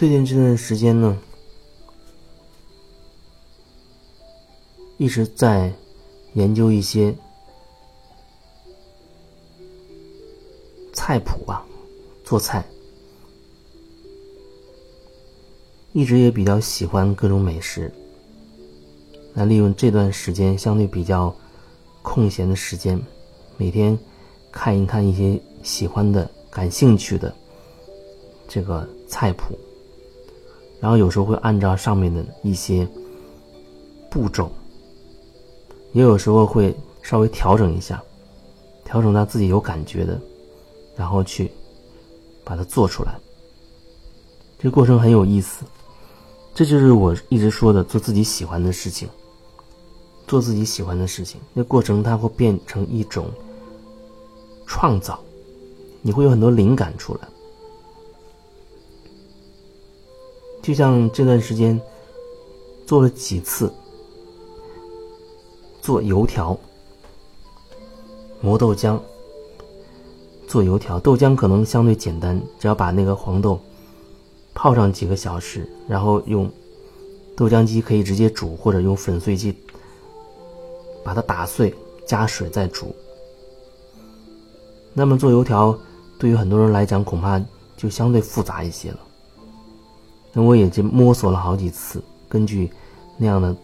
最近这段时间呢，一直在研究一些菜谱啊，做菜，一直也比较喜欢各种美食。那利用这段时间相对比较空闲的时间，每天看一看一些喜欢的、感兴趣的这个菜谱。然后有时候会按照上面的一些步骤，也有时候会稍微调整一下，调整到自己有感觉的，然后去把它做出来。这个过程很有意思，这就是我一直说的做自己喜欢的事情，做自己喜欢的事情。那过程它会变成一种创造，你会有很多灵感出来。就像这段时间做了几次做油条、磨豆浆、做油条，豆浆可能相对简单，只要把那个黄豆泡上几个小时，然后用豆浆机可以直接煮，或者用粉碎机把它打碎，加水再煮。那么做油条对于很多人来讲，恐怕就相对复杂一些了。那我也就摸索了好几次，根据那样的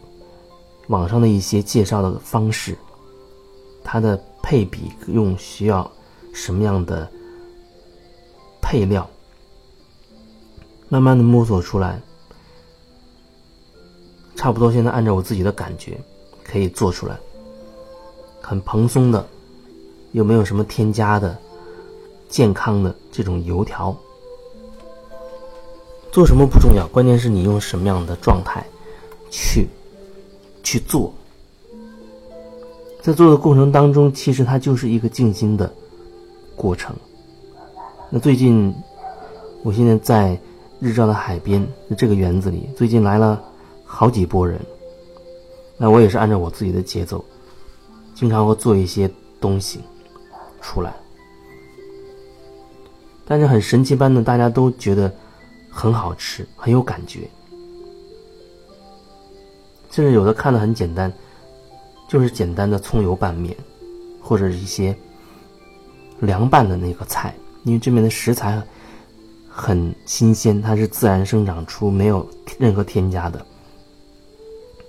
网上的一些介绍的方式，它的配比用需要什么样的配料，慢慢的摸索出来，差不多现在按照我自己的感觉可以做出来，很蓬松的，又没有什么添加的，健康的这种油条。做什么不重要，关键是你用什么样的状态去去做。在做的过程当中，其实它就是一个静心的过程。那最近，我现在在日照的海边这个园子里，最近来了好几波人。那我也是按照我自己的节奏，经常会做一些东西出来。但是很神奇般的，大家都觉得。很好吃，很有感觉，甚至有的看的很简单，就是简单的葱油拌面，或者一些凉拌的那个菜，因为这边的食材很新鲜，它是自然生长出，没有任何添加的，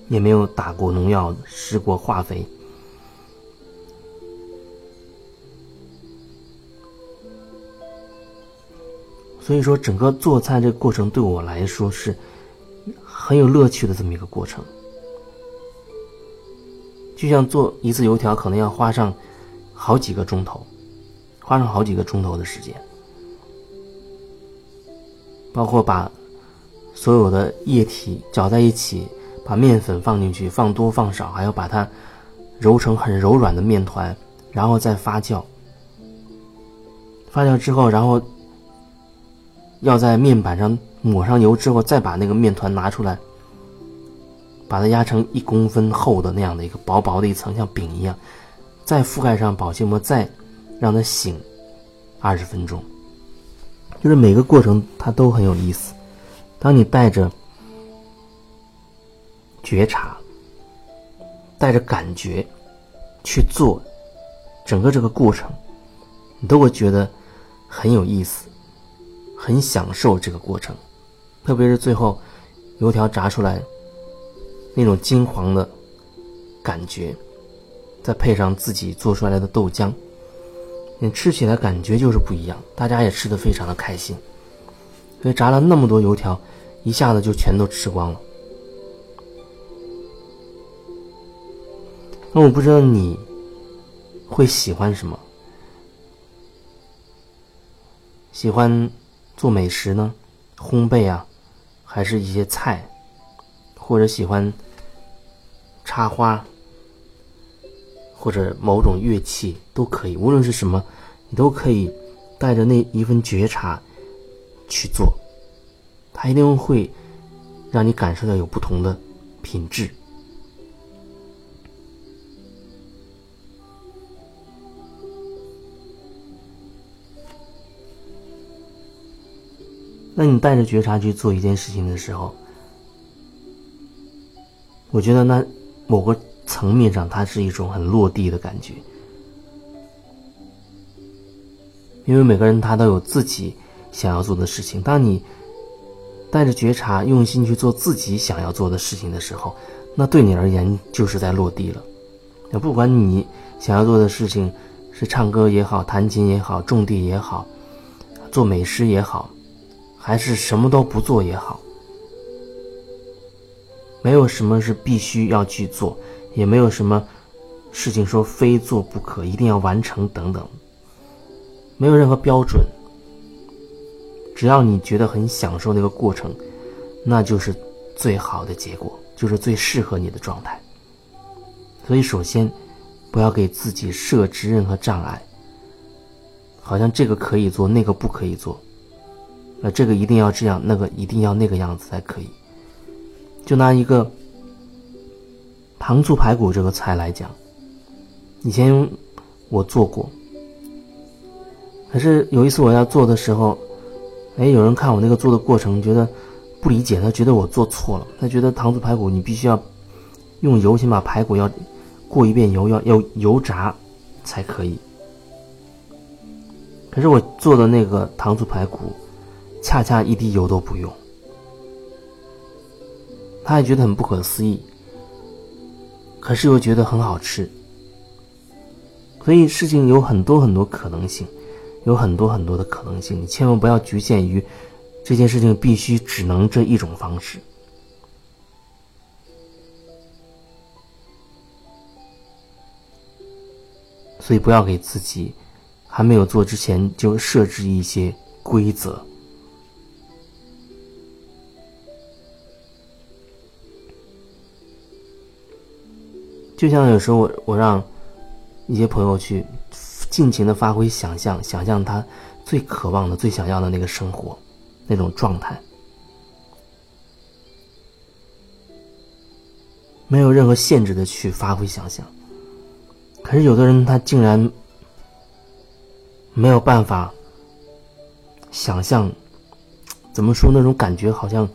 也没有打过农药、施过化肥。所以说，整个做菜这个过程对我来说是很有乐趣的这么一个过程。就像做一次油条，可能要花上好几个钟头，花上好几个钟头的时间，包括把所有的液体搅在一起，把面粉放进去，放多放少，还要把它揉成很柔软的面团，然后再发酵。发酵之后，然后。要在面板上抹上油之后，再把那个面团拿出来，把它压成一公分厚的那样的一个薄薄的一层，像饼一样，再覆盖上保鲜膜，再让它醒二十分钟。就是每个过程它都很有意思。当你带着觉察、带着感觉去做整个这个过程，你都会觉得很有意思。很享受这个过程，特别是最后油条炸出来那种金黄的感觉，再配上自己做出来的豆浆，你吃起来感觉就是不一样。大家也吃的非常的开心，所以炸了那么多油条，一下子就全都吃光了。那我不知道你会喜欢什么，喜欢。做美食呢，烘焙啊，还是一些菜，或者喜欢插花，或者某种乐器都可以。无论是什么，你都可以带着那一份觉察去做，它一定会让你感受到有不同的品质。那你带着觉察去做一件事情的时候，我觉得那某个层面上，它是一种很落地的感觉，因为每个人他都有自己想要做的事情。当你带着觉察、用心去做自己想要做的事情的时候，那对你而言就是在落地了。那不管你想要做的事情是唱歌也好、弹琴也好、种地也好、做美食也好，还是什么都不做也好，没有什么是必须要去做，也没有什么事情说非做不可、一定要完成等等，没有任何标准。只要你觉得很享受那个过程，那就是最好的结果，就是最适合你的状态。所以，首先不要给自己设置任何障碍，好像这个可以做，那个不可以做，那这个一定要这样，那个一定要那个样子才可以。就拿一个糖醋排骨这个菜来讲，以前我做过，可是有一次我要做的时候。哎，有人看我那个做的过程，觉得不理解，他觉得我做错了。他觉得糖醋排骨你必须要用油先把排骨要过一遍油，要要油炸才可以。可是我做的那个糖醋排骨，恰恰一滴油都不用。他也觉得很不可思议，可是又觉得很好吃。所以事情有很多很多可能性。有很多很多的可能性，你千万不要局限于这件事情必须只能这一种方式。所以不要给自己还没有做之前就设置一些规则。就像有时候我我让一些朋友去。尽情的发挥想象，想象他最渴望的、最想要的那个生活，那种状态，没有任何限制的去发挥想象。可是有的人他竟然没有办法想象，怎么说那种感觉好像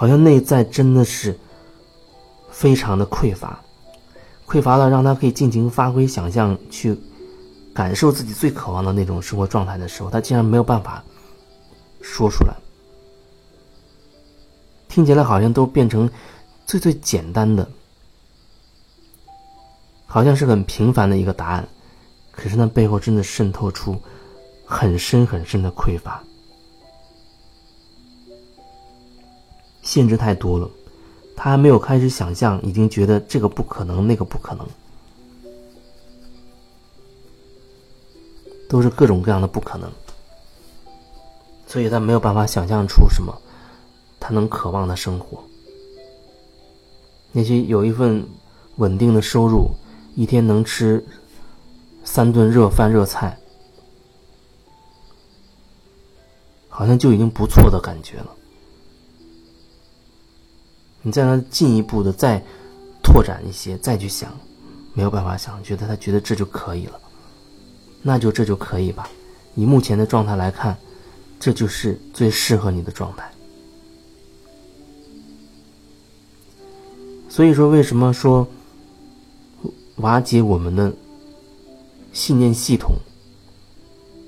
好像内在真的是非常的匮乏。匮乏到，让他可以尽情发挥想象，去感受自己最渴望的那种生活状态的时候，他竟然没有办法说出来。听起来好像都变成最最简单的，好像是很平凡的一个答案，可是那背后真的渗透出很深很深的匮乏，限制太多了。他还没有开始想象，已经觉得这个不可能，那个不可能，都是各种各样的不可能，所以他没有办法想象出什么他能渴望的生活。那些有一份稳定的收入，一天能吃三顿热饭热菜，好像就已经不错的感觉了。你再让进一步的再拓展一些，再去想，没有办法想，觉得他觉得这就可以了，那就这就可以吧。以目前的状态来看，这就是最适合你的状态。所以说，为什么说瓦解我们的信念系统，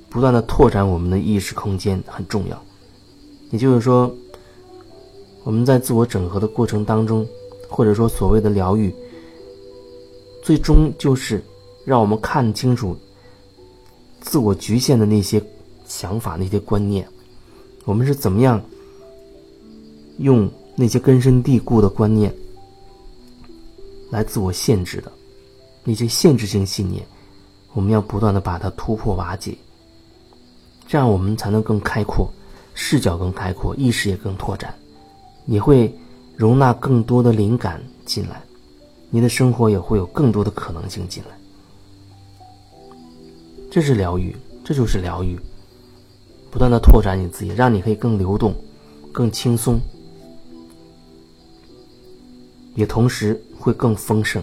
不断的拓展我们的意识空间很重要？也就是说。我们在自我整合的过程当中，或者说所谓的疗愈，最终就是让我们看清楚自我局限的那些想法、那些观念。我们是怎么样用那些根深蒂固的观念来自我限制的那些限制性信念？我们要不断的把它突破瓦解，这样我们才能更开阔，视角更开阔，意识也更拓展。你会容纳更多的灵感进来，你的生活也会有更多的可能性进来。这是疗愈，这就是疗愈。不断的拓展你自己，让你可以更流动、更轻松，也同时会更丰盛。